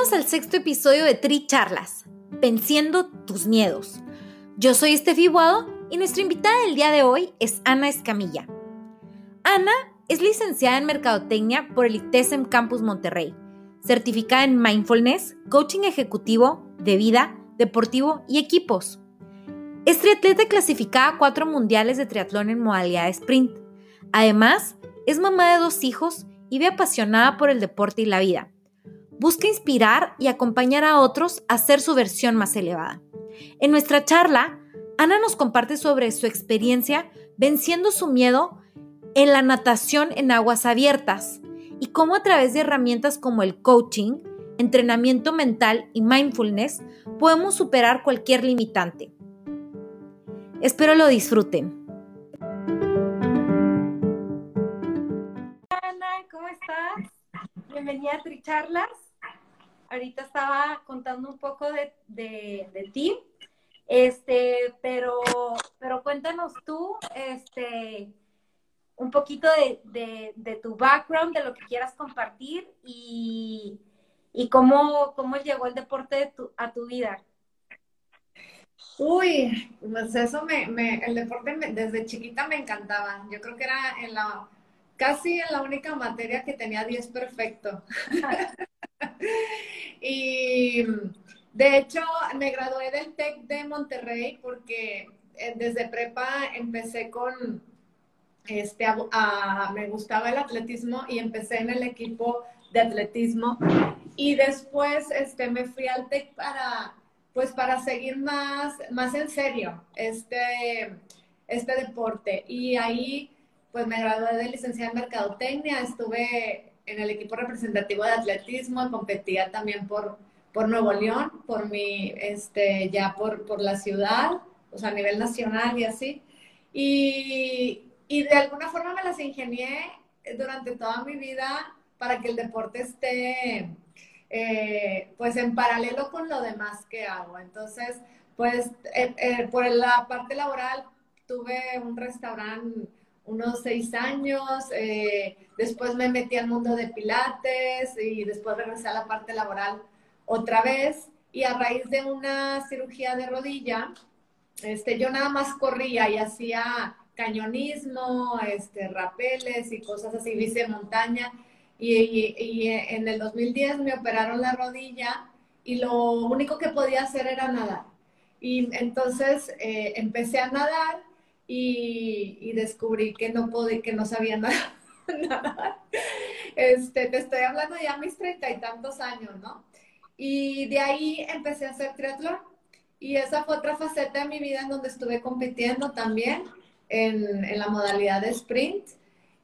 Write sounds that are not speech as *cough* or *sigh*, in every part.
Al sexto episodio de Tri Charlas, Venciendo tus miedos. Yo soy Estefi Guado y nuestra invitada del día de hoy es Ana Escamilla. Ana es licenciada en Mercadotecnia por el ITESM Campus Monterrey, certificada en Mindfulness, Coaching Ejecutivo, de Vida, Deportivo y Equipos. Es triatleta clasificada a cuatro mundiales de triatlón en modalidad sprint. Además, es mamá de dos hijos y ve apasionada por el deporte y la vida busca inspirar y acompañar a otros a ser su versión más elevada. En nuestra charla, Ana nos comparte sobre su experiencia venciendo su miedo en la natación en aguas abiertas y cómo a través de herramientas como el coaching, entrenamiento mental y mindfulness podemos superar cualquier limitante. Espero lo disfruten. Ana, ¿cómo estás? Bienvenida a Tricharlas ahorita estaba contando un poco de, ti, este, pero, pero cuéntanos tú, este, un poquito de, tu background, de lo que quieras compartir y, cómo, cómo llegó el deporte a tu vida. Uy, pues eso me, me el deporte desde chiquita me encantaba. Yo creo que era en la, casi en la única materia que tenía 10 perfecto. *laughs* y de hecho me gradué del TEC de Monterrey porque eh, desde prepa empecé con, este, me gustaba el atletismo y empecé en el equipo de atletismo. Y después este, me fui al TEC para, pues para seguir más, más en serio este, este deporte. Y ahí pues me gradué de licenciada en Mercadotecnia, estuve en el equipo representativo de atletismo, competía también por, por Nuevo León, por mi, este, ya por, por la ciudad, o sea, a nivel nacional y así. Y, y de alguna forma me las ingenié durante toda mi vida para que el deporte esté, eh, pues, en paralelo con lo demás que hago. Entonces, pues, eh, eh, por la parte laboral, tuve un restaurante unos seis años, eh, después me metí al mundo de pilates y después regresé a la parte laboral otra vez. Y a raíz de una cirugía de rodilla, este, yo nada más corría y hacía cañonismo, este, rapeles y cosas así, bici montaña. Y, y, en el 2010 me operaron la rodilla y lo único que podía hacer era nadar. Y entonces eh, empecé a nadar y, descubrí que no podía, que no sabía *laughs* nada, Este, te estoy hablando ya mis treinta y tantos años, ¿no? Y de ahí empecé a hacer triatlón. Y esa fue otra faceta de mi vida en donde estuve compitiendo también en, en la modalidad de sprint.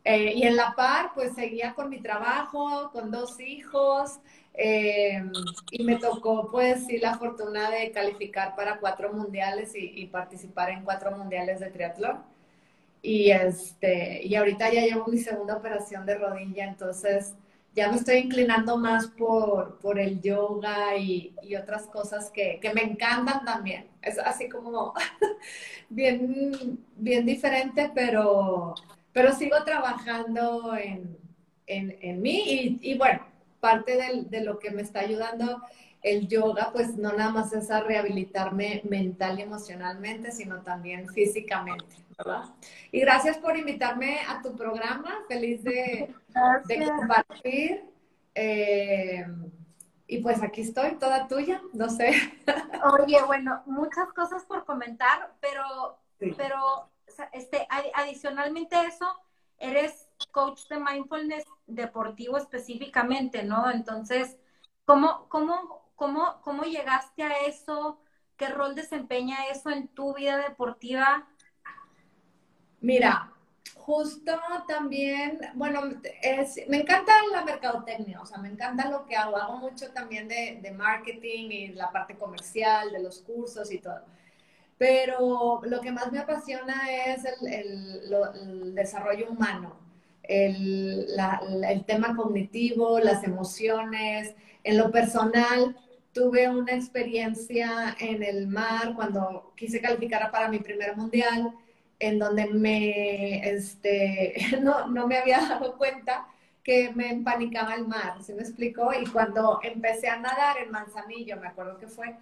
Eh, y en la par, pues seguía con mi trabajo, con dos hijos, eh, y me tocó, pues, sí, la fortuna de calificar para cuatro mundiales y, participar en cuatro mundiales de triatlón. Y, este, y ahorita ya llevo mi segunda operación de rodilla, entonces ya me estoy inclinando más por, por el yoga y, y otras cosas que, que, me encantan también. Es así como *laughs* bien, bien diferente, pero, pero sigo trabajando en, en, en mí y, y bueno, parte de lo que me está ayudando el yoga, pues no nada más es a rehabilitarme mental y emocionalmente, sino también físicamente, ¿verdad? Y gracias por invitarme a tu programa, feliz de, compartir. Eh, y pues aquí estoy, toda tuya, no sé. Oye, bueno, muchas cosas por comentar, pero, pero este, adicionalmente a eso, eres coach de mindfulness deportivo específicamente, ¿no? Entonces, ¿cómo, cómo, cómo, cómo llegaste a eso? ¿Qué rol desempeña eso en tu vida deportiva? Mira, justo también, bueno, me encanta la mercadotecnia, o sea, me encanta lo que hago. Hago mucho también de, marketing y la parte comercial, de los cursos y todo. Pero lo que más me apasiona es el, desarrollo humano, el, el tema cognitivo, las emociones. En lo personal, tuve una experiencia en el mar cuando quise calificar para mi primer mundial en donde me, este, *laughs* no, no me había dado cuenta que me empanicaba el mar, ¿se me explicó? Y cuando empecé a nadar en Manzanillo, me acuerdo que fue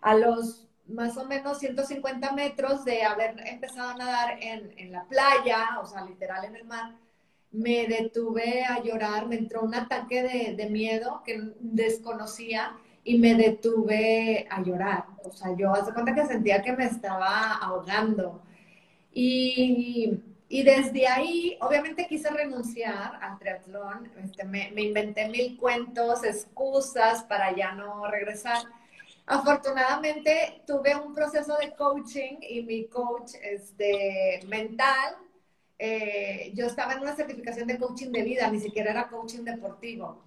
a los más o menos 150 metros de haber empezado a nadar en, en la playa, o sea, literal en el mar, me detuve a llorar, me entró un ataque de, de miedo que desconocía y me detuve a llorar. O sea, yo hace cuenta que sentía que me estaba ahogando. Y, y, desde ahí, obviamente quise renunciar al triatlón, este, me, me, inventé mil cuentos, excusas para ya no regresar. Afortunadamente tuve un proceso de coaching y mi coach este, mental, eh, yo estaba en una certificación de coaching de vida, ni siquiera era coaching deportivo.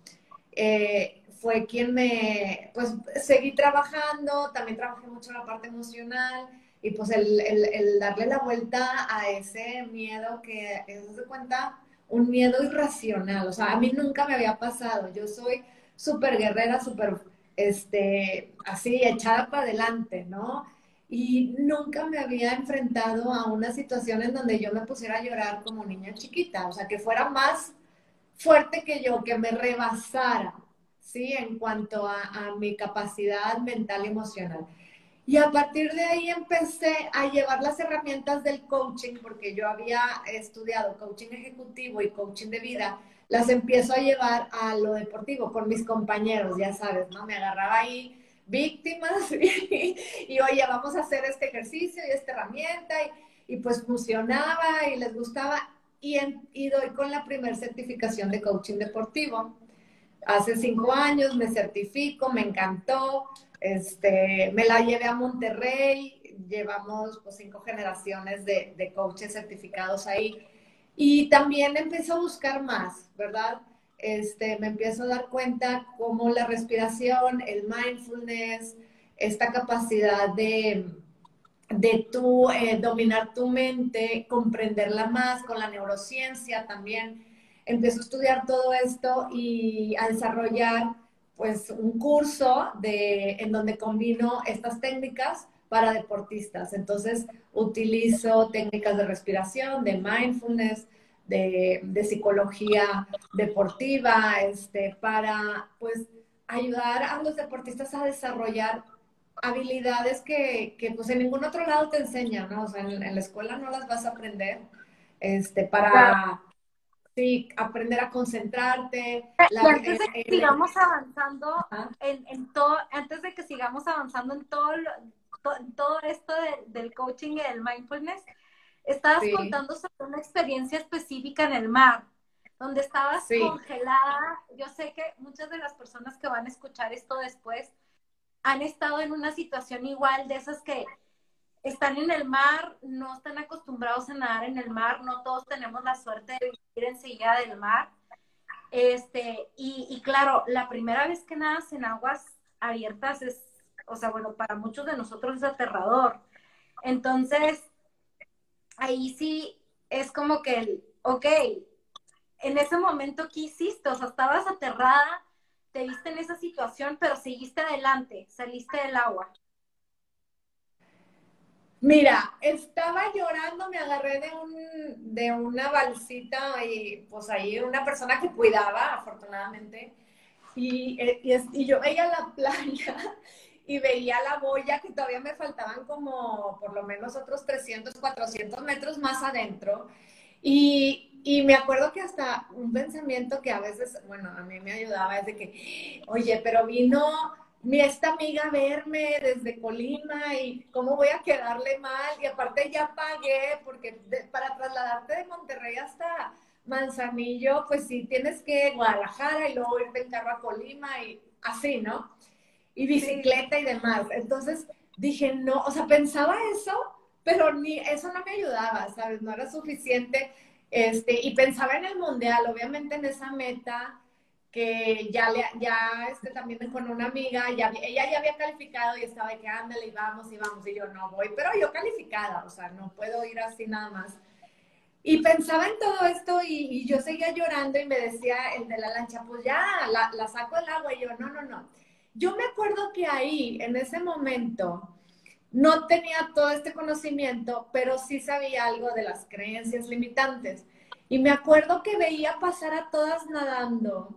Eh, fue quien me, pues seguí trabajando, también trabajé mucho en la parte emocional y pues el, darle la vuelta a ese miedo que es de cuenta un miedo irracional, o sea, a mí nunca me había pasado, yo soy súper guerrera, súper, este, así, echada para adelante, ¿no? Y nunca me había enfrentado a una situación en donde yo me pusiera a llorar como niña chiquita, o sea, que fuera más fuerte que yo, que me rebasara, ¿sí? En cuanto a, a mi capacidad mental y emocional. Y a partir de ahí empecé a llevar las herramientas del coaching, porque yo había estudiado coaching ejecutivo y coaching de vida, las empiezo a llevar a lo deportivo con mis compañeros, ya sabes, ¿no? Me agarraba ahí víctimas *laughs* y, oye, vamos a hacer este ejercicio y esta herramienta y, pues funcionaba y les gustaba y, y doy con la primera certificación de coaching deportivo. Hace cinco años me certifico, me encantó, este, me la llevé a Monterrey, llevamos pues, cinco generaciones de, de coaches certificados ahí. Y también empecé a buscar más, ¿verdad? Este, me empiezo a dar cuenta cómo la respiración, el mindfulness, esta capacidad de, de tú eh, dominar tu mente, comprenderla más con la neurociencia también. Empiezo a estudiar todo esto y a desarrollar pues un curso de, en donde combino estas técnicas para deportistas. Entonces utilizo técnicas de respiración, de mindfulness, de, de psicología deportiva, este, para pues ayudar a los deportistas a desarrollar habilidades que, que pues en ningún otro lado te enseñan, ¿no? O sea, en, la escuela no las vas a aprender, este, para, Sí, aprender a concentrarte. antes de que sigamos avanzando en, todo, antes de que sigamos avanzando en todo, todo esto del coaching y del mindfulness, estabas contando sobre una experiencia específica en el mar, donde estabas congelada. Yo sé que muchas de las personas que van a escuchar esto después han estado en una situación igual de esas que están en el mar, no están acostumbrados a nadar en el mar, no todos tenemos la suerte de vivir enseguida del mar. Este, y, claro, la primera vez que nadas en aguas abiertas es, o sea, bueno, para muchos de nosotros es aterrador. Entonces, ahí sí es como que, ok, en ese momento, ¿qué hiciste? O sea, estabas aterrada, te viste en esa situación, pero seguiste adelante, saliste del agua. Mira, estaba llorando, me agarré de, un, de una balsita y pues ahí una persona que cuidaba, afortunadamente, y, y, yo veía la *laughs* playa y veía la boya que todavía me faltaban como por lo menos otros 300, 400 metros más adentro. Y, y, me acuerdo que hasta un pensamiento que a veces, bueno, a mí me ayudaba es de que, oye, pero vino mi esta amiga verme desde Colima y cómo voy a quedarle mal. Y aparte ya pagué, porque para trasladarte de Monterrey hasta Manzanillo, pues sí, tienes que Guadalajara y luego irte en carro a Colima y así, ¿no? Y bicicleta y demás. Entonces dije, no, o sea, pensaba eso, pero ni eso no me ayudaba, ¿sabes? No era suficiente. Este, y pensaba en el mundial, obviamente en esa meta que ya, le, ya este, también con una amiga, ya, ella ya había calificado y estaba de que ándale y vamos y vamos, y yo no voy, pero yo calificada, o sea, no puedo ir así nada más. Y pensaba en todo esto y, yo seguía llorando y me decía el de la lancha, pues ya, la, la saco del agua. Y yo, no, no, no. Yo me acuerdo que ahí, en ese momento, no tenía todo este conocimiento, pero sí sabía algo de las creencias limitantes. Y me acuerdo que veía pasar a todas nadando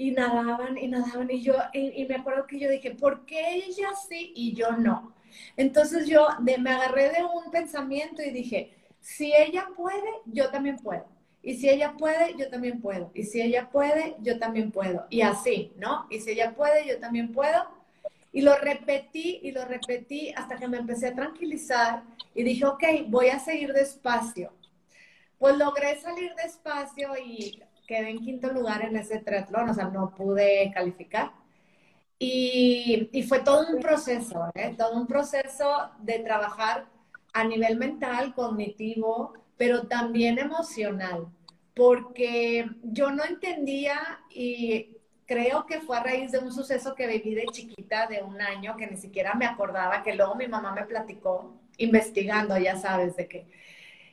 y nadaban y nadaban y yo, y, me acuerdo que yo dije, ¿por qué ella sí y yo no? Entonces yo me agarré de un pensamiento y dije, si ella puede, yo también puedo. Y si ella puede, yo también puedo. Y si ella puede, yo también puedo. Y así, ¿no? Y si ella puede, yo también puedo. Y lo repetí y lo repetí hasta que me empecé a tranquilizar y dije, ok, voy a seguir despacio. Pues logré salir despacio y quedé en quinto lugar en ese triatlón, o sea, no pude calificar. Y, y fue todo un proceso, ¿eh? todo un proceso de trabajar a nivel mental, cognitivo, pero también emocional, porque yo no entendía y creo que fue a raíz de un suceso que viví de chiquita de un año que ni siquiera me acordaba, que luego mi mamá me platicó investigando, ya sabes de qué.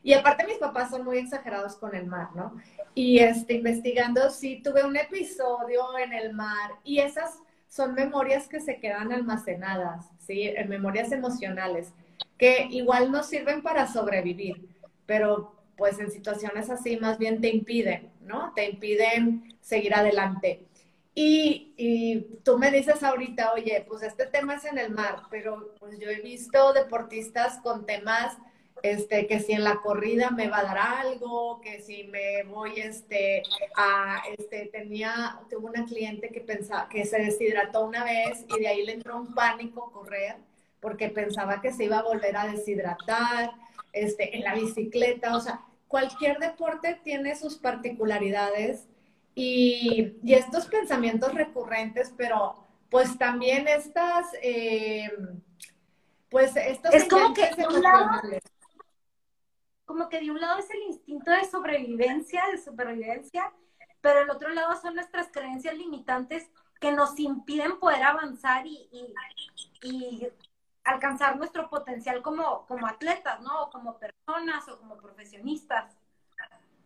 Y aparte mis papás son muy exagerados con el mar, ¿no? Y este, investigando, sí, tuve un episodio en el mar y esas son memorias que se quedan almacenadas, ¿sí? En memorias emocionales que igual no sirven para sobrevivir, pero pues en situaciones así más bien te impiden, ¿no? Te impiden seguir adelante. Y, y, tú me dices ahorita, oye, pues este tema es en el mar, pero pues yo he visto deportistas con temas, este, que si en la corrida me va a dar algo, que si me voy, este, a, este, tenía, tuve una cliente que pensaba, que se deshidrató una vez y de ahí le entró un pánico correr porque pensaba que se iba a volver a deshidratar, este, en la bicicleta, o sea, cualquier deporte tiene sus particularidades y, y estos pensamientos recurrentes, pero pues también estas, eh, pues estos... Es como que de un lado, como que de un lado es el instinto de sobrevivencia, de supervivencia, pero el otro lado son nuestras creencias limitantes que nos impiden poder avanzar y, y, alcanzar nuestro potencial como, como atletas, ¿no? O como personas o como profesionistas.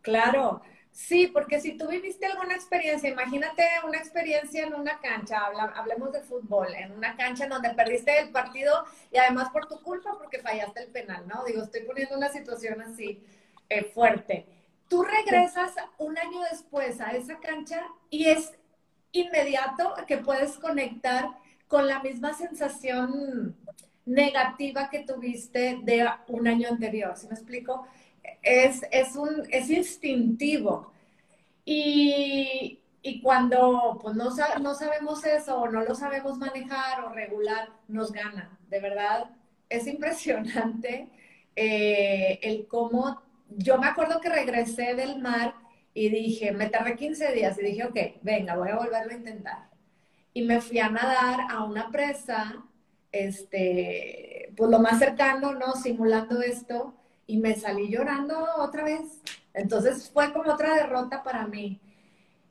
Claro, sí, porque si tú viviste alguna experiencia, imagínate una experiencia en una cancha, hablemos de fútbol, en una cancha en donde perdiste el partido y además por tu culpa porque fallaste el penal, ¿no? Digo, estoy poniendo una situación así eh, fuerte. Tú regresas un año después a esa cancha y es inmediato que puedes conectar con la misma sensación negativa que tuviste de un año anterior, ¿sí me explico? Es, es, un, es instintivo. Y, y cuando pues, no, no sabemos eso o no lo sabemos manejar o regular, nos gana. De verdad, es impresionante eh, el cómo... Yo me acuerdo que regresé del mar y dije, me tardé 15 días y dije, ok, venga, voy a volverlo a intentar. Y me fui a nadar a una presa este, pues lo más cercano, ¿no? Simulando esto y me salí llorando otra vez. Entonces fue como otra derrota para mí.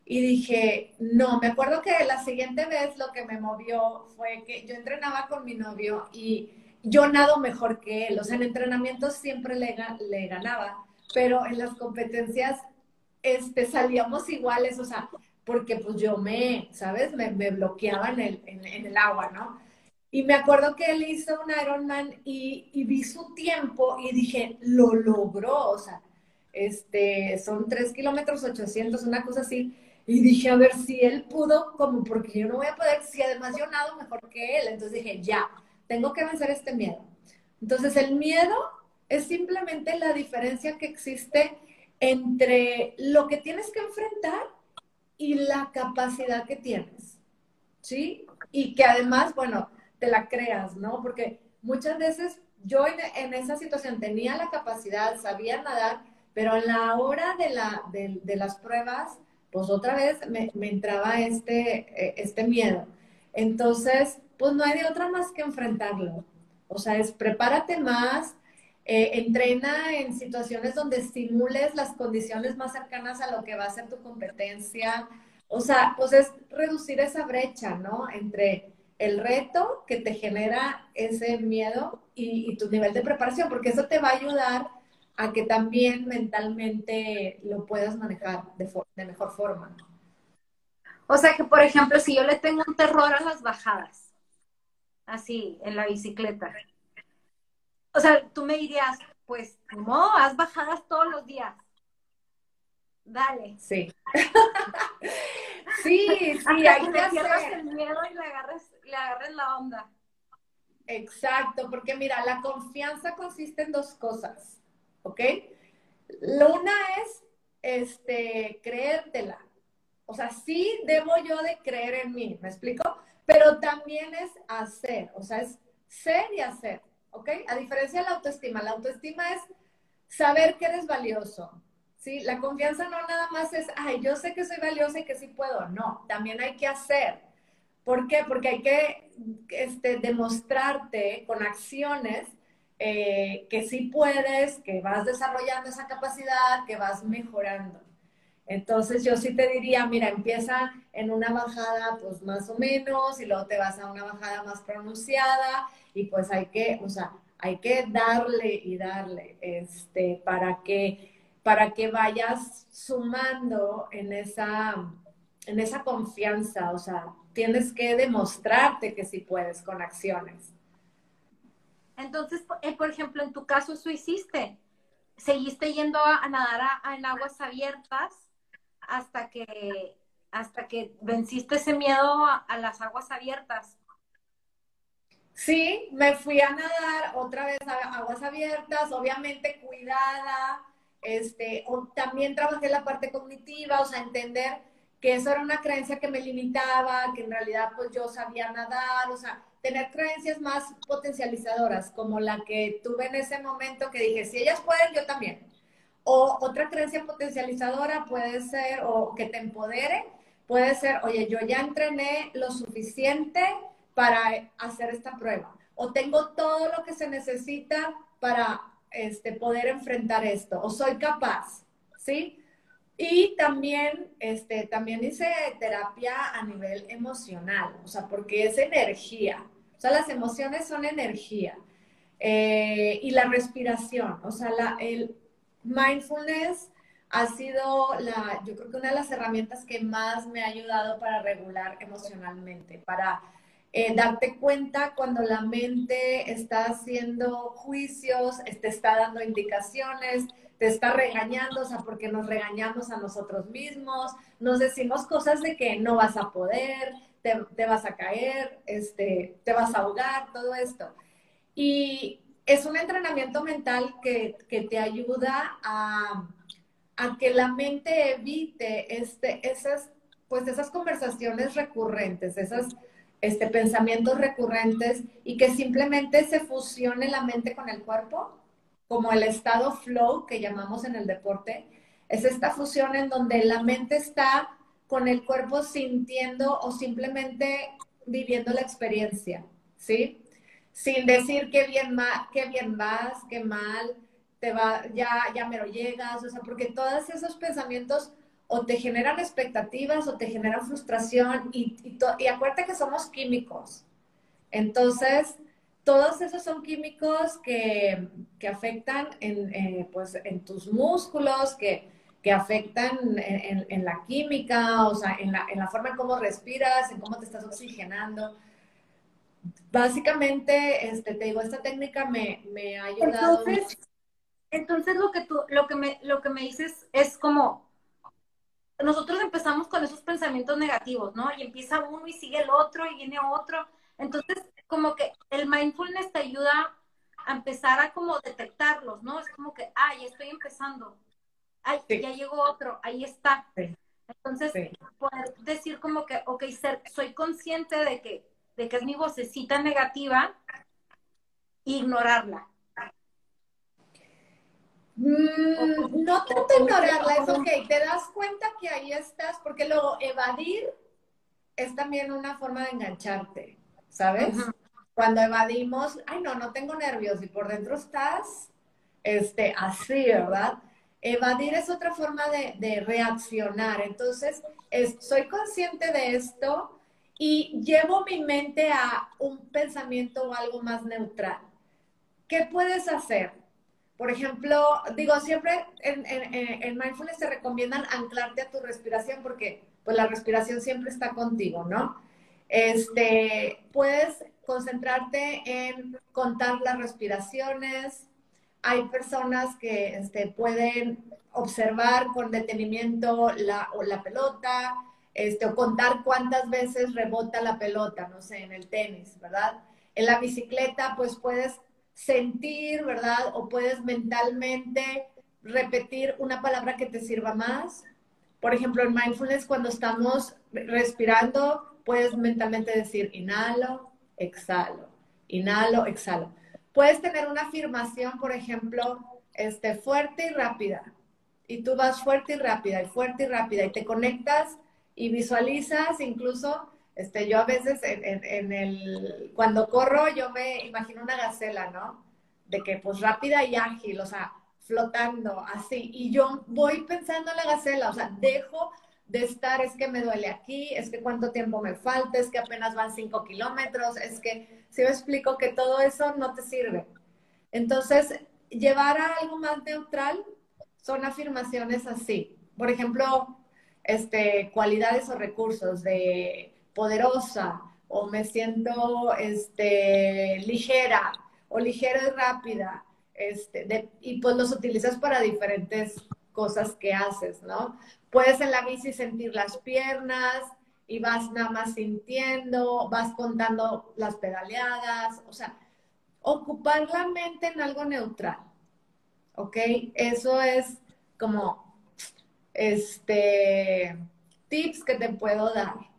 Y dije, no, me acuerdo que la siguiente vez lo que me movió fue que yo entrenaba con mi novio y yo nado mejor que él. O sea, en entrenamientos siempre le, ganaba, pero en las competencias este, salíamos iguales, o sea, porque pues yo me, ¿sabes? Me, me bloqueaba en el, en el agua, ¿no? Y me acuerdo que él hizo un Ironman y, y vi su tiempo y dije, lo logró, o sea, este, son 3 kilómetros 800, una cosa así. Y dije, a ver si él pudo, como porque yo no voy a poder, si además yo nado mejor que él. Entonces dije, ya, tengo que vencer este miedo. Entonces el miedo es simplemente la diferencia que existe entre lo que tienes que enfrentar y la capacidad que tienes, ¿sí? Y que además, bueno, te la creas, ¿no? Porque muchas veces yo en, esa situación tenía la capacidad, sabía nadar, pero en la hora de, la, de, las pruebas, pues otra vez me, entraba este, eh, este miedo. Entonces, pues no hay de otra más que enfrentarlo. O sea, es prepárate más, eh, entrena en situaciones donde simules las condiciones más cercanas a lo que va a ser tu competencia. O sea, pues es reducir esa brecha, ¿no? Entre el reto que te genera ese miedo y, tu nivel de preparación, porque eso te va a ayudar a que también mentalmente lo puedas manejar de, de mejor forma. O sea que, por ejemplo, si yo le tengo un terror a las bajadas, así, en la bicicleta, o sea, tú me dirías, pues, no, haz bajadas todos los días. Dale. Sí. *laughs* sí, sí, hay que hacer. el miedo y le agarres, le la onda. Exacto, porque mira, la confianza consiste en dos cosas, ¿ok? Una es, este, creértela. O sea, sí debo yo de creer en mí, ¿me explico? Pero también es hacer, o sea, es ser y hacer. ¿ok? A diferencia de la autoestima, la autoestima es saber que eres valioso, ¿sí? La confianza no nada más es, ay, yo sé que soy valiosa y que sí puedo, no, también hay que hacer. ¿Por qué? Porque hay que este, demostrarte con acciones eh, que sí puedes, que vas desarrollando esa capacidad, que vas mejorando. Entonces yo sí te diría, mira, empieza en una bajada pues más o menos y luego te vas a una bajada más pronunciada y pues hay que, o sea, hay que darle y darle, este, para que, para que vayas sumando en esa, en esa confianza, o sea, tienes que demostrarte que sí puedes con acciones. Entonces, eh, por ejemplo, en tu caso, eso hiciste. Seguiste yendo a, nadar en aguas abiertas hasta que, hasta que venciste ese miedo a las aguas abiertas. Sí, me fui a nadar otra vez a aguas abiertas, obviamente cuidada, este, también trabajé la parte cognitiva, o sea, entender que eso era una creencia que me limitaba, que en realidad pues yo sabía nadar, o sea, tener creencias más potencializadoras, como la que tuve en ese momento que dije, si ellas pueden, yo también. O otra creencia potencializadora puede ser, o que te empodere, puede ser, oye, yo ya entrené lo suficiente para hacer esta prueba o tengo todo lo que se necesita para este, poder enfrentar esto o soy capaz, ¿sí? Y también, este, también hice terapia a nivel emocional, o sea, porque es energía, o sea, las emociones son energía. Eh, y la respiración, o sea, la, el mindfulness ha sido la, yo creo que una de las herramientas que más me ha ayudado para regular emocionalmente, para eh, darte cuenta cuando la mente está haciendo juicios, te está dando indicaciones, te está regañando, o sea, porque nos regañamos a nosotros mismos, nos decimos cosas de que no vas a poder, te, vas a caer, este, te vas a ahogar, todo esto. Y es un entrenamiento mental que, te ayuda a, a, que la mente evite este, esas, pues esas conversaciones recurrentes, esas este, pensamientos recurrentes y que simplemente se fusione la mente con el cuerpo, como el estado flow que llamamos en el deporte. Es esta fusión en donde la mente está con el cuerpo sintiendo o simplemente viviendo la experiencia, ¿sí? Sin decir qué bien, qué bien vas, qué mal, te va, ya, ya me lo llegas, o sea, porque todos esos pensamientos o te generan expectativas o te generan frustración y, y, acuérdate que somos químicos. Entonces, todos esos son químicos que, afectan en, eh, pues, en tus músculos, que, afectan en, la química, o sea, en la, forma en cómo respiras, en cómo te estás oxigenando. Básicamente, este, te digo, esta técnica me, ha ayudado. Entonces, entonces lo que tú, lo que me, lo que me dices es como nosotros empezamos con esos pensamientos negativos, ¿no? Y empieza uno y sigue el otro y viene otro. Entonces, como que el mindfulness te ayuda a empezar a como detectarlos, ¿no? Es como que, ay, estoy empezando. ay, ya llegó otro, ahí está. Entonces, poder decir como que, ok, ser, soy consciente de que, de que es mi vocecita negativa, ignorarla. Mm, no tanto ignorarla, es ok, te das cuenta que ahí estás, porque luego evadir es también una forma de engancharte, ¿sabes? Cuando evadimos, ay no, no tengo nervios y por dentro estás este, así, ¿verdad? Evadir es otra forma de, reaccionar. Entonces, soy consciente de esto y llevo mi mente a un pensamiento o algo más neutral. ¿Qué puedes hacer? Por ejemplo, digo, siempre en, en, mindfulness te recomiendan anclarte a tu respiración porque pues la respiración siempre está contigo, ¿no? Este, puedes concentrarte en contar las respiraciones, hay personas que este, pueden observar con detenimiento la, o la pelota, este, o contar cuántas veces rebota la pelota, no sé, en el tenis, ¿verdad? En la bicicleta, pues puedes sentir, ¿verdad? O puedes mentalmente repetir una palabra que te sirva más. Por ejemplo, en mindfulness, cuando estamos respirando, puedes mentalmente decir inhalo, exhalo, inhalo, exhalo. Puedes tener una afirmación, por ejemplo, este, fuerte y rápida. Y tú vas fuerte y rápida, y fuerte y rápida, y te conectas y visualizas incluso, este, yo a veces en, el, cuando corro, yo me imagino una gacela, ¿no? De que pues rápida y ágil, o sea, flotando así. Y yo voy pensando en la gacela, o sea, dejo de estar, es que me duele aquí, es que cuánto tiempo me falta, es que apenas van cinco kilómetros, es que, si me explico que todo eso no te sirve. Entonces, llevar a algo más neutral son afirmaciones así. Por ejemplo, este, cualidades o recursos de poderosa, o me siento este, ligera, o ligera y rápida, este, y pues los utilizas para diferentes cosas que haces, ¿no? Puedes en la bici sentir las piernas y vas nada más sintiendo, vas contando las pedaleadas, o sea, ocupar la mente en algo neutral, ¿ok? Eso es como, este, tips que te puedo dar,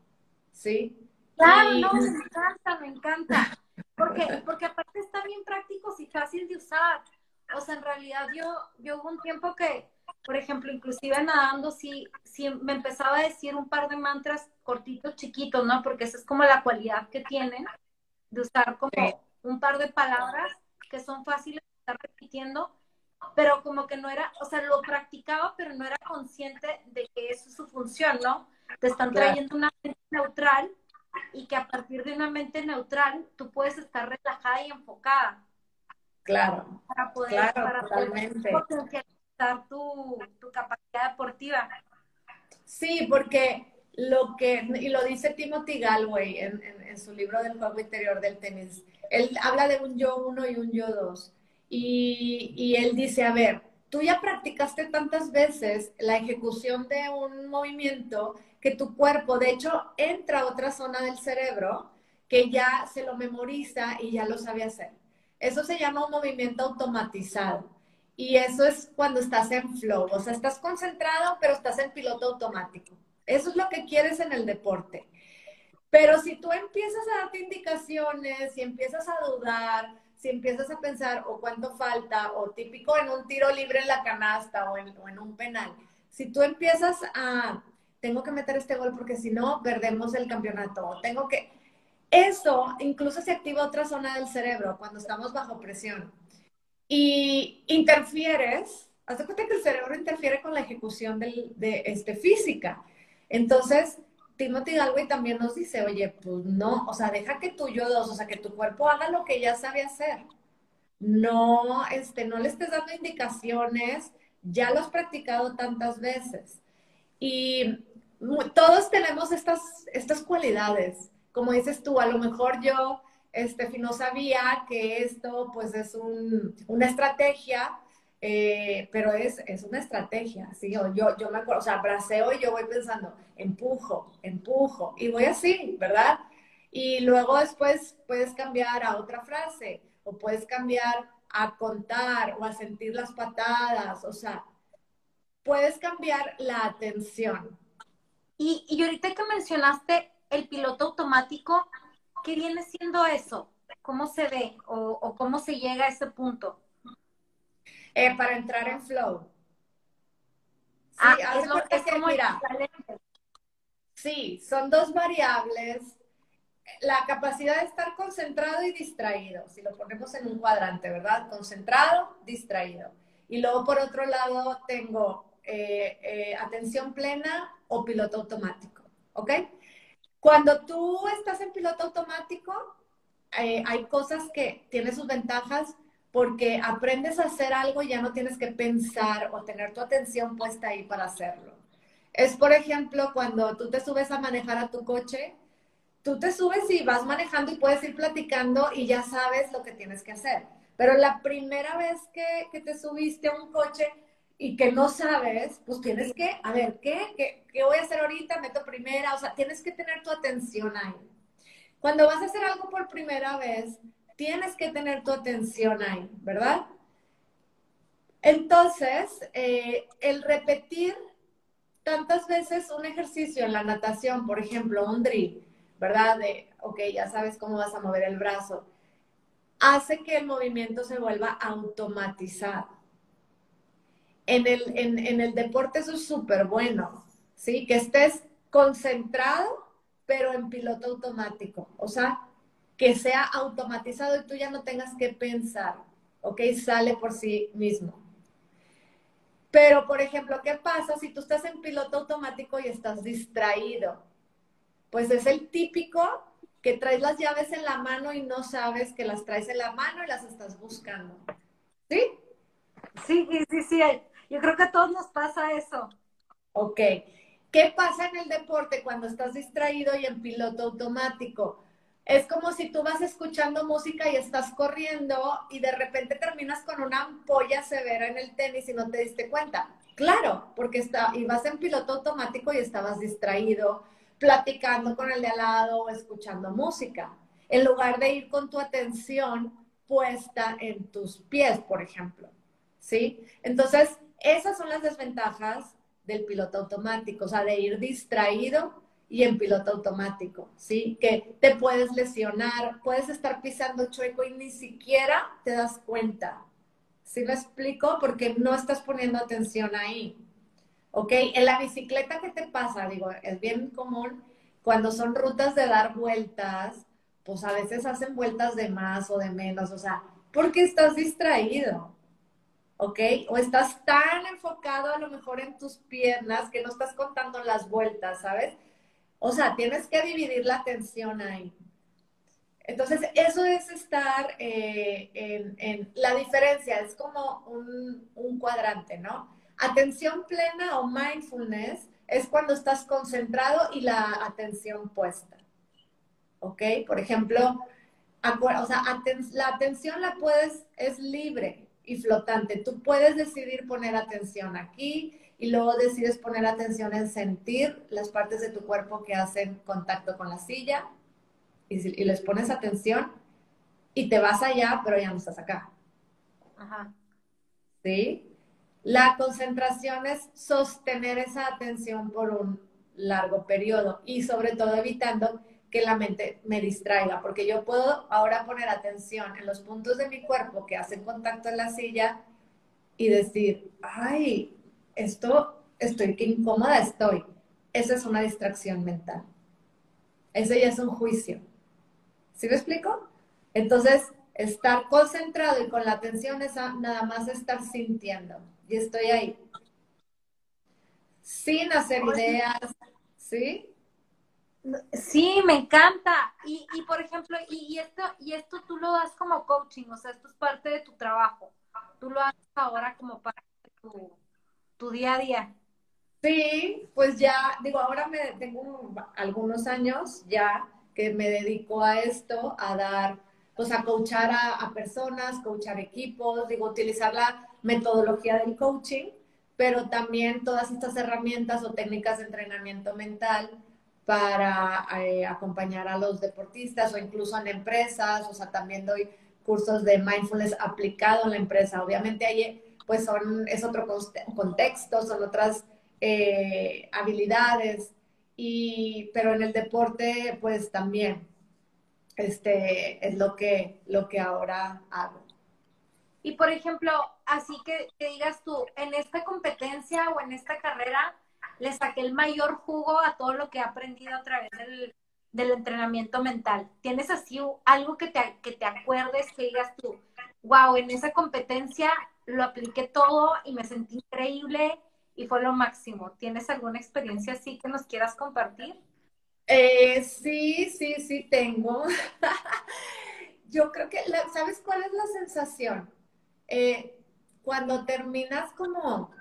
¿sí? Claro, no, me encanta, me encanta. Porque, porque aparte está bien práctico y fácil de usar. O sea, en realidad yo, yo hubo un tiempo que, por ejemplo, inclusive nadando, sí, sí me empezaba a decir un par de mantras cortitos, chiquitos, ¿no? Porque esa es como la cualidad que tienen de usar como un par de palabras que son fáciles de estar repitiendo, pero como que no era, o sea, lo practicaba, pero no era consciente de que eso es su función, ¿no? Te están trayendo una mente neutral y que a partir de una mente neutral tú puedes estar relajada y enfocada. Claro. Para poder, para potencializar tu, capacidad deportiva. Sí, porque lo que, y lo dice Timothy Galway en, su libro del juego interior del tenis, él habla de un yo uno y un yo dos. Y, y él dice, a ver, tú ya practicaste tantas veces la ejecución de un movimiento que tu cuerpo, de hecho, entra a otra zona del cerebro que ya se lo memoriza y ya lo sabe hacer. Eso se llama un movimiento automatizado. Y eso es cuando estás en flow, o sea, estás concentrado, pero estás en piloto automático. Eso es lo que quieres en el deporte. Pero si tú empiezas a darte indicaciones, si empiezas a dudar, si empiezas a pensar o cuánto falta, o típico en un tiro libre en la canasta o en, un penal, si tú empiezas a, tengo que meter este gol porque si no, perdemos el campeonato, tengo que, eso incluso se activa otra zona del cerebro cuando estamos bajo presión. Y interfieres, haz cuenta que el cerebro interfiere con la ejecución de este, física. Entonces, Timothy Galway también nos dice, oye, pues no, o sea, deja que tu yo dos, o sea, que tu cuerpo haga lo que ya sabe hacer. No, este, no le estés dando indicaciones, ya lo has practicado tantas veces. Y todos tenemos estas, estas cualidades como dices tú, a lo mejor yo, este, no sabía que esto pues es una estrategia, eh, pero es, es, una estrategia, ¿sí? Yo, yo me acuerdo, o sea, braceo y yo voy pensando, empujo, empujo, y voy así, ¿verdad? Y luego después puedes cambiar a otra frase, o puedes cambiar a contar, o a sentir las patadas, o sea, puedes cambiar la atención. Y, y ahorita que mencionaste el piloto automático, ¿qué viene siendo eso? ¿Cómo se ve o, cómo se llega a ese punto? Eh, para entrar en flow. Sí, ah, es, lo, que como mira, Sí, son dos variables. La capacidad de estar concentrado y distraído, si lo ponemos en un cuadrante, ¿verdad? Concentrado, distraído. Y luego por otro lado tengo eh, eh, atención plena o piloto automático, ¿ok? Cuando tú estás en piloto automático, eh, hay cosas que tienen sus ventajas porque aprendes a hacer algo y ya no tienes que pensar o tener tu atención puesta ahí para hacerlo. Es, por ejemplo, cuando tú te subes a manejar a tu coche, tú te subes y vas manejando y puedes ir platicando y ya sabes lo que tienes que hacer. Pero la primera vez que, que te subiste a un coche y que no sabes, pues tienes que, a ver, ¿qué? ¿qué? ¿Qué voy a hacer ahorita? Meto primera, o sea, tienes que tener tu atención ahí. Cuando vas a hacer algo por primera vez, tienes que tener tu atención ahí, ¿verdad? Entonces, eh, el repetir tantas veces un ejercicio en la natación, por ejemplo, un drill, ¿verdad? De, ok, ya sabes cómo vas a mover el brazo, hace que el movimiento se vuelva automatizado. En el, en el deporte eso es súper bueno, ¿sí? Que estés concentrado, pero en piloto automático. O sea, que sea automatizado y tú ya no tengas que pensar, ¿ok? Sale por sí mismo. Pero, por ejemplo, ¿qué pasa si tú estás en piloto automático y estás distraído? Pues es el típico que traes las llaves en la mano y no sabes que las traes en la mano y las estás buscando. ¿Sí? Sí, sí, sí. Yo creo que a todos nos pasa eso. Ok. ¿Qué pasa en el deporte cuando estás distraído y en piloto automático? Es como si tú vas escuchando música y estás corriendo y de repente terminas con una ampolla severa en el tenis y no te diste cuenta. Claro, porque está, ibas en piloto automático y estabas distraído, platicando con el de al lado o escuchando música, en lugar de ir con tu atención puesta en tus pies, por ejemplo. ¿Sí? Entonces, esas son las desventajas del piloto automático, o sea, de ir distraído y en piloto automático, ¿sí? Que te puedes lesionar, puedes estar pisando chueco y ni siquiera te das cuenta. ¿Sí me explico? Porque no estás poniendo atención ahí. ¿Ok? En la bicicleta, ¿qué te pasa? Digo, es bien común cuando son rutas de dar vueltas, pues a veces hacen vueltas de más o de menos, o sea, porque estás distraído. ¿ok? O estás tan enfocado a lo mejor en tus piernas que no estás contando las vueltas, ¿sabes? O sea, tienes que dividir la atención ahí. Entonces, eso es estar eh, en, la diferencia, es como un, cuadrante, ¿no? Atención plena o mindfulness es cuando estás concentrado y la atención puesta. ¿Ok? Por ejemplo, sea, la atención la puedes, es libre y flotante. Tú puedes decidir poner atención aquí, y luego decides poner atención en sentir las partes de tu cuerpo que hacen contacto con la silla y, les pones atención y te vas allá, pero ya no estás acá. Ajá. ¿Sí? La concentración es sostener esa atención por un largo periodo y sobre todo evitando que la mente me distraiga, porque yo puedo ahora poner atención en los puntos de mi cuerpo que hacen contacto en la silla y decir, ay, esto, estoy, qué incómoda estoy. Esa es una distracción mental. Ese ya es un juicio. ¿Sí me explico? Entonces, estar concentrado y con la atención es nada más estar sintiendo. Y estoy ahí. Sin hacer ideas. ¿Sí? Sí, me encanta. Y, y por ejemplo, y, esto, y esto tú lo das como coaching, o sea, esto es parte de tu trabajo. Tú lo haces ahora como parte de tu, tu día a día? Sí, pues ya, digo, ahora me tengo algunos años ya que me dedico a esto, a dar, pues a coachar a, personas, coachar equipos, digo, utilizar la metodología del coaching, pero también todas estas herramientas o técnicas de entrenamiento mental para eh, acompañar a los deportistas o incluso en empresas, o sea, también doy cursos de mindfulness aplicado en la empresa. Obviamente hay pues son, es otro contexto, son otras eh, habilidades, y, pero en el deporte, pues también, este, es lo que, lo que ahora hago. Y por ejemplo, así que, digas tú, en esta competencia o en esta carrera, le saqué el mayor jugo a todo lo que he aprendido a través del, del entrenamiento mental. ¿Tienes así algo que te, que te acuerdes, que digas tú, wow, en esa competencia lo apliqué todo y me sentí increíble y fue lo máximo? ¿Tienes alguna experiencia así que nos quieras compartir? Eh, sí, sí, sí tengo. *laughs* Yo creo que, ¿sabes cuál es la sensación? Eh, cuando terminas como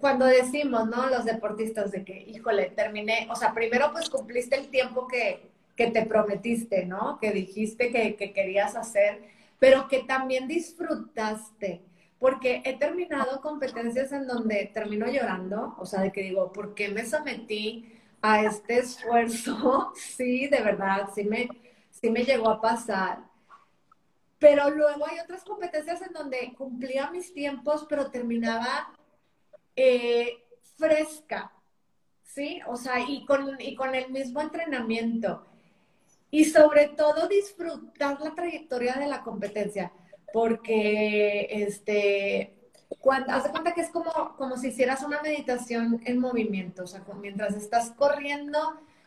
cuando decimos, ¿no? Los deportistas de que, híjole, terminé, o sea, primero pues cumpliste el tiempo que, que te prometiste, ¿no? Que dijiste que, que, querías hacer, pero que también disfrutaste, porque he terminado competencias en donde termino llorando, o sea, de que digo, ¿por qué me sometí a este esfuerzo? *laughs* sí, de verdad, sí me, sí me llegó a pasar. Pero luego hay otras competencias en donde cumplía mis tiempos, pero terminaba eh, fresca, ¿sí? O sea, y con, y con el mismo entrenamiento. Y sobre todo disfrutar la trayectoria de la competencia, porque este, cuando, haz de cuenta que es como, como si hicieras una meditación en movimiento, o sea, mientras estás corriendo,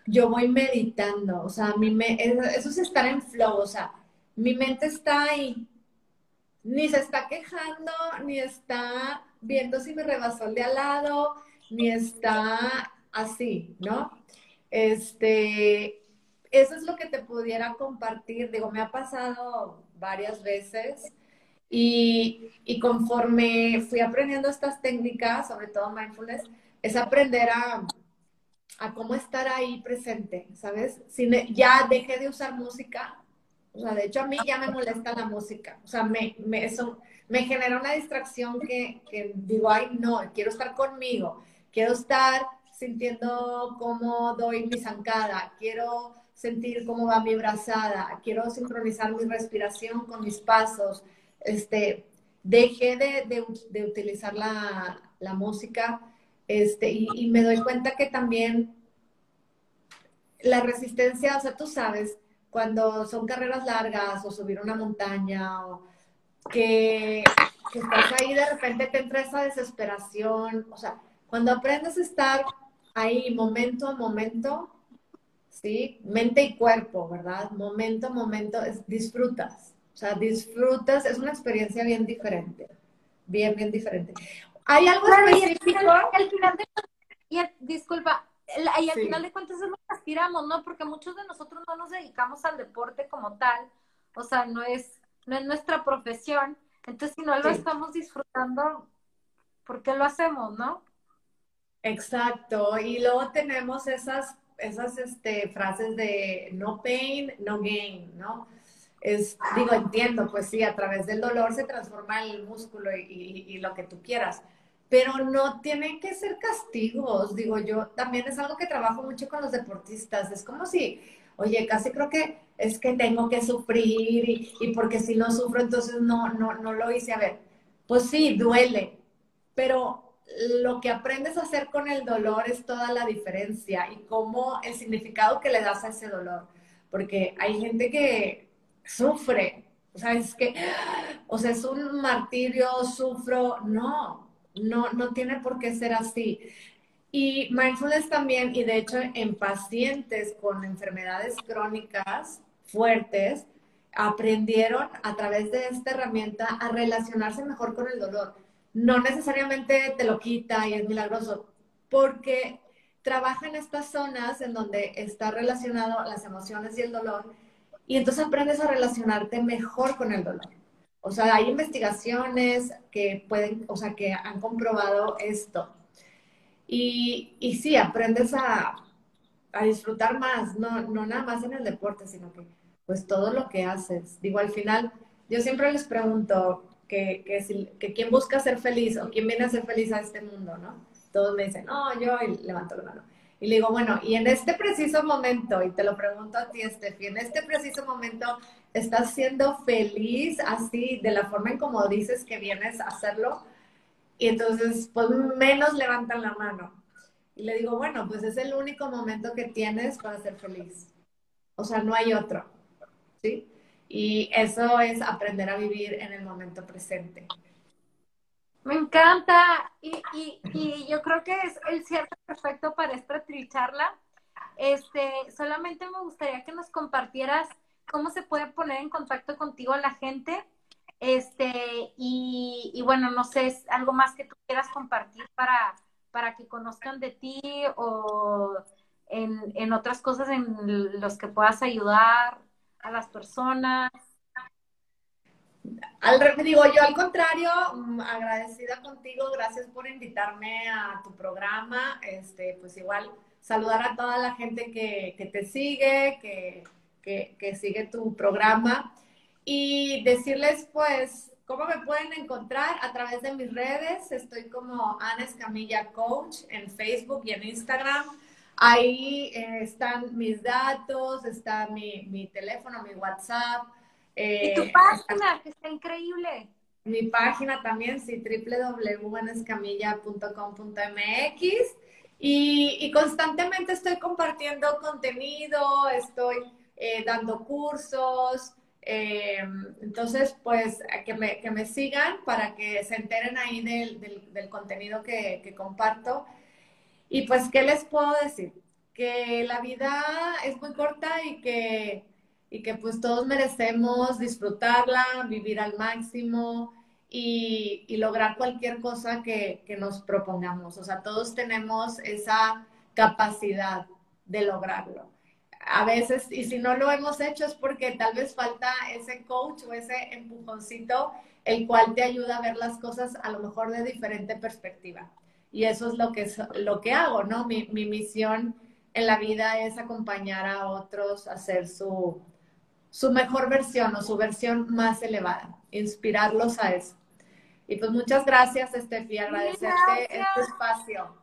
yo voy meditando, o sea, mi me, eso es estar en flow, o sea, mi mente está ahí, ni se está quejando, ni está viendo si me rebasó el de al lado, ni está así, ¿no? Este, eso es lo que te pudiera compartir. Digo, me ha pasado varias veces y, y conforme fui aprendiendo estas técnicas, sobre todo mindfulness, es aprender a, a cómo estar ahí presente, ¿sabes? Si ya dejé de usar música, o sea, de hecho a mí ya me molesta la música, o sea, me, me, eso, me genera una distracción que, que digo, ay, no, quiero estar conmigo, quiero estar sintiendo cómo doy mi zancada, quiero sentir cómo va mi brazada, quiero sincronizar mi respiración con mis pasos. Este, dejé de, de, utilizar la, la, música este, y, y, me doy cuenta que también la resistencia, o sea, tú sabes, cuando son carreras largas o subir una montaña o que, estás ahí de repente te entra esa desesperación. O sea, cuando aprendes a estar ahí momento a momento, ¿sí? Mente y cuerpo, ¿verdad? Momento a momento, es, disfrutas. O sea, disfrutas, es una experiencia bien diferente. Bien, bien diferente. ¿Hay algo específico? al final de, disculpa, y al final de cuentas es lo que aspiramos, ¿no? Porque muchos de nosotros no nos dedicamos al deporte como tal. O sea, no es no es nuestra profesión. Entonces, si no lo estamos disfrutando, ¿por qué lo hacemos, no? Exacto. Y luego tenemos esas, esas este, frases de no pain, no gain, ¿no? Es, digo, entiendo, pues sí, a través del dolor se transforma el músculo y, y lo que tú quieras, pero no tienen que ser castigos, digo yo, también es algo que trabajo mucho con los deportistas, es como si oye, casi creo que es que tengo que sufrir y, porque si no sufro, entonces no, no, no lo hice. A ver, pues sí, duele, pero lo que aprendes a hacer con el dolor es toda la diferencia y cómo el significado que le das a ese dolor. Porque hay gente que sufre, o sea, es que, o sea, es un martirio, sufro, no, no, no tiene por qué ser así. Y mindfulness también, y de hecho en pacientes con enfermedades crónicas fuertes, aprendieron a través de esta herramienta a relacionarse mejor con el dolor. No necesariamente te lo quita y es milagroso, porque trabaja en estas zonas en donde está relacionado las emociones y el dolor, y entonces aprendes a relacionarte mejor con el dolor. O sea, hay investigaciones que pueden, o sea, que han comprobado esto. Y, y sí, aprendes a, a disfrutar más, no, no nada más en el deporte, sino que pues todo lo que haces. Digo, al final, yo siempre les pregunto que, que, si, que quién busca ser feliz o quién viene a ser feliz a este mundo, ¿no? Todos me dicen, no, yo, y levanto la mano. Y le digo, bueno, y en este preciso momento, y te lo pregunto a ti, Steffi, en este preciso momento, ¿estás siendo feliz así, de la forma en como dices que vienes a hacerlo? Y entonces, pues menos levantan la mano. Y le digo, bueno, pues es el único momento que tienes para ser feliz. O sea, no hay otro. ¿Sí? Y eso es aprender a vivir en el momento presente. Me encanta y, y, y, yo creo que es el cierre perfecto para esta tricharla. Este, solamente me gustaría que nos compartieras cómo se puede poner en contacto contigo la gente. Este, y, y bueno, no sé, algo más que tú quieras compartir para, para que conozcan de ti o en, en otras cosas en los que puedas ayudar a las personas. Al, digo, yo al contrario, mm, agradecida contigo, gracias por invitarme a tu programa. Este, pues igual saludar a toda la gente que, que te sigue, que, que, que, sigue tu programa y decirles pues cómo me pueden encontrar a través de mis redes. Estoy como Ana Escamilla Coach en Facebook y en Instagram. Ahí eh, están mis datos, está mi, mi teléfono, mi WhatsApp. Eh, y tu página, que está increíble. Mi página también, sí, www.escamilla.com.mx. Y, y, constantemente estoy compartiendo contenido, estoy eh, dando cursos. entonces, pues, que me, que me, sigan para que se enteren ahí del, del, del contenido que, que comparto. Y pues, ¿qué les puedo decir? Que la vida es muy corta y que, y que pues todos merecemos disfrutarla, vivir al máximo y, lograr cualquier cosa que, que nos propongamos. O sea, todos tenemos esa capacidad de lograrlo a veces, y si no lo hemos hecho es porque tal vez falta ese coach o ese empujoncito, el cual te ayuda a ver las cosas a lo mejor de diferente perspectiva. Y eso es lo que, es, lo que hago, ¿no? Mi, mi misión en la vida es acompañar a otros a hacer su, su mejor versión o su versión más elevada, inspirarlos a eso. Y pues muchas gracias, Estefi, agradecerte este espacio.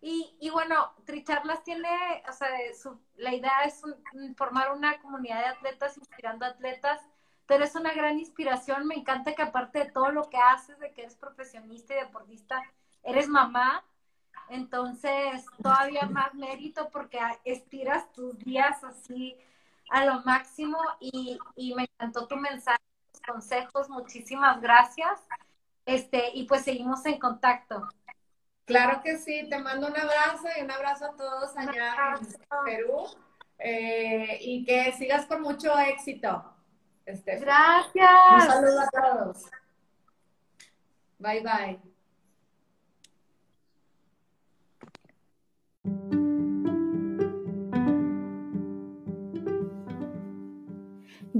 Y, y, bueno, Tricharlas tiene, o sea, su, la idea es formar una comunidad de atletas inspirando atletas, pero es una gran inspiración. Me encanta que aparte de todo lo que haces, de que eres profesionista y deportista, eres mamá, entonces todavía más mérito porque estiras tus días así a lo máximo y, me encantó tu mensaje, tus consejos, muchísimas gracias. Este, y pues seguimos en contacto. Claro que sí, te mando un abrazo y un abrazo a todos allá en Perú eh, y que sigas con mucho éxito. Este, Gracias. Un saludo a todos. Bye bye.